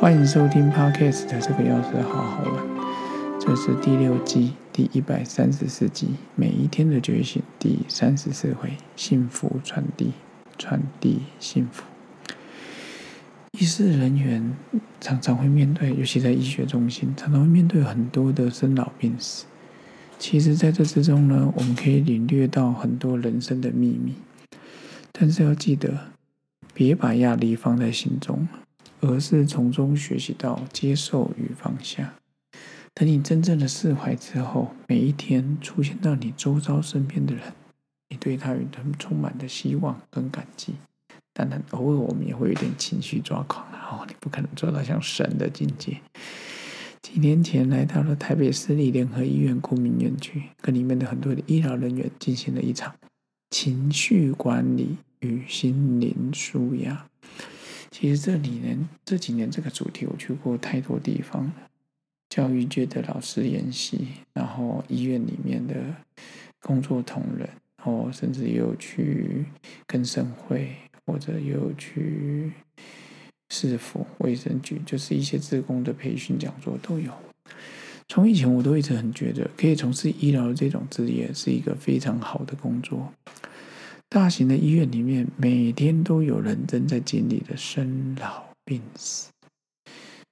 欢迎收听 Podcast 的这个钥匙好好玩，这是第六季第一百三十四集，每一天的觉醒第三十四回，幸福传递，传递幸福。医师人员常常会面对，尤其在医学中心，常常会面对很多的生老病死。其实，在这之中呢，我们可以领略到很多人生的秘密。但是要记得，别把压力放在心中。而是从中学习到接受与放下。等你真正的释怀之后，每一天出现到你周遭身边的人，你对他有很充满着希望跟感激。当然，偶尔我们也会有点情绪抓狂哦，你不可能做到像神的境界。几年前来到了台北市立联合医院国民院区，跟里面的很多的医疗人员进行了一场情绪管理与心灵舒压。其实这几年这几年这个主题我去过太多地方了，教育界的老师演习，然后医院里面的工作同仁，然后甚至也有去跟生会或者也有去市府卫生局，就是一些职工的培训讲座都有。从以前我都一直很觉得，可以从事医疗这种职业是一个非常好的工作。大型的医院里面，每天都有人正在经历的生老病死。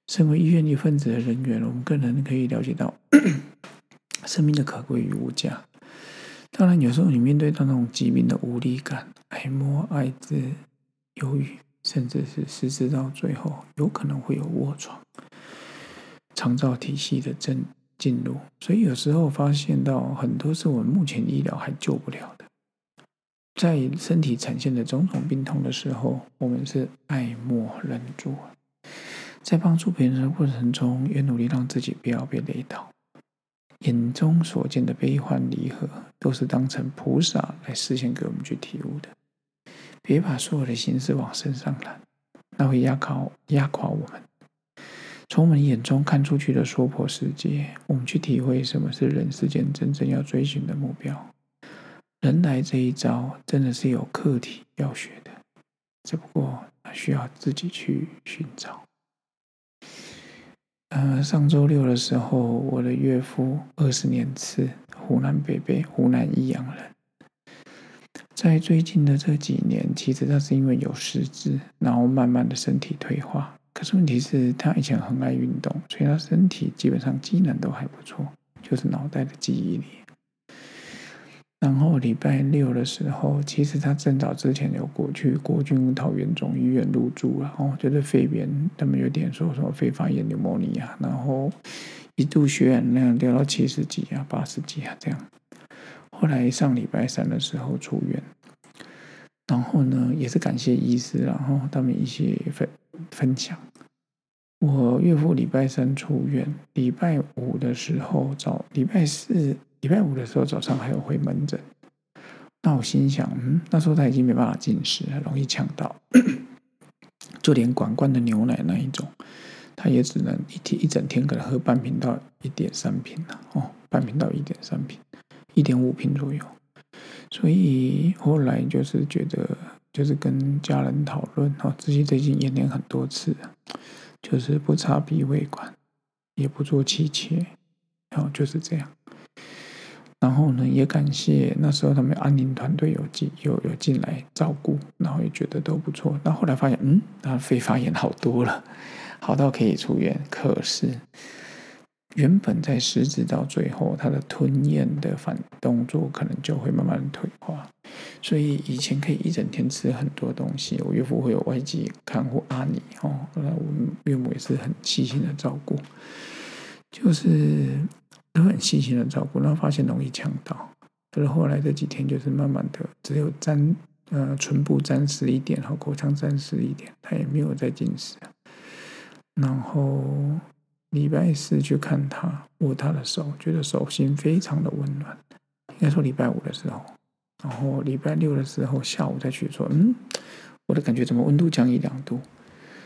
身为医院一份子的人员，我们更能可以了解到 生命的可贵与无价。当然，有时候你面对到那种疾病的无力感、哀莫、艾滋、忧郁，甚至是实施到最后，有可能会有卧床、肠造体系的进进入。所以有时候发现到很多是我们目前医疗还救不了的。在身体呈现的种种病痛的时候，我们是爱莫忍助。在帮助别人的过程中，也努力让自己不要被累倒。眼中所见的悲欢离合，都是当成菩萨来实现给我们去体悟的。别把所有的心思往身上揽，那会压垮压垮我们。从我们眼中看出去的娑婆世界，我们去体会什么是人世间真正要追寻的目标。人来这一招真的是有课题要学的，只不过需要自己去寻找。呃，上周六的时候，我的岳父二十年次湖南北碚湖南益阳人，在最近的这几年，其实他是因为有失智，然后慢慢的身体退化。可是问题是，他以前很爱运动，所以他身体基本上机能都还不错，就是脑袋的记忆力。然后礼拜六的时候，其实他正早之前有过去国军桃园总医院入住了，哦，就是肺炎，他们有点说什么肺发炎、牛膜尼啊，然后一度血氧量掉到七十几啊、八十几啊这样。后来上礼拜三的时候出院，然后呢，也是感谢医师，然后他们一些分分享。我岳父礼拜三出院，礼拜五的时候早，礼拜四。礼拜五的时候早上还有回门诊，那我心想，嗯，那时候他已经没办法进食，很容易呛到，就连管罐的牛奶那一种，他也只能一天一整天可能喝半瓶到一点三瓶了，哦，半瓶到一点三瓶，一点五瓶左右。所以后来就是觉得，就是跟家人讨论，哦，自己最近演练很多次，就是不插鼻胃管，也不做气切，然后就是这样。然后呢，也感谢那时候他们安宁团队有进有有进来照顾，然后也觉得都不错。那后来发现，嗯，他肺发炎好多了，好到可以出院。可是原本在食指到最后，他的吞咽的反动作可能就会慢慢退化。所以以前可以一整天吃很多东西，我岳父会有外籍看护阿尼哦，那我岳母也是很细心的照顾，就是。都很细心的照顾，然后发现容易呛到，可是后来这几天就是慢慢的，只有沾呃唇部沾湿一点，然后口腔沾湿一点，他也没有再进食。然后礼拜四去看他，握他的手，觉得手心非常的温暖。应该说礼拜五的时候，然后礼拜六的时候下午再去说，嗯，我的感觉怎么温度降一两度？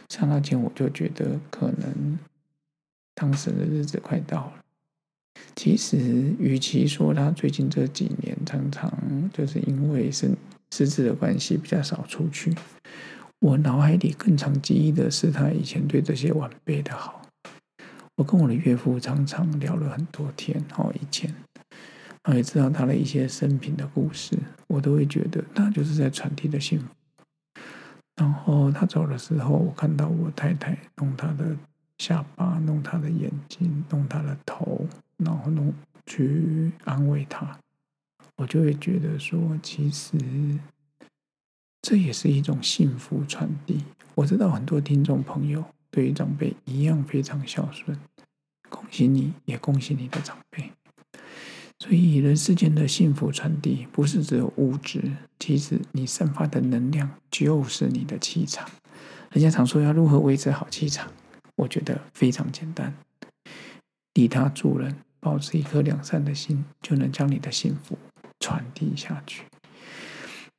刹那间我就觉得可能当时的日子快到了。其实，与其说他最近这几年常常就是因为是失智的关系比较少出去，我脑海里更常记忆的是他以前对这些晚辈的好。我跟我的岳父常常聊了很多天，哦，以前，我也知道他的一些生平的故事，我都会觉得那就是在传递的幸福。然后他走的时候，我看到我太太用他的下巴，弄他的眼睛，弄他的头，然后弄去安慰他，我就会觉得说，其实这也是一种幸福传递。我知道很多听众朋友对于长辈一样非常孝顺。恭喜你，也恭喜你的长辈。所以，人世间的幸福传递不是只有物质，其实你散发的能量就是你的气场。人家常说要如何维持好气场，我觉得非常简单：利他助人，保持一颗良善的心，就能将你的幸福传递下去。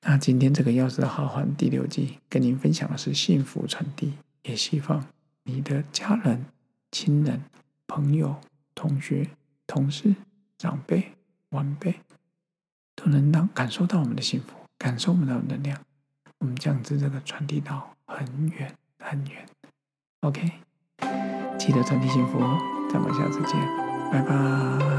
那今天这个《钥匙好汉》第六季跟您分享的是幸福传递，也希望你的家人、亲人。朋友、同学、同事、长辈、晚辈，都能让感受到我们的幸福，感受我们的能量。我们将这个传递到很远很远。OK，记得传递幸福哦。咱们下次见，拜拜。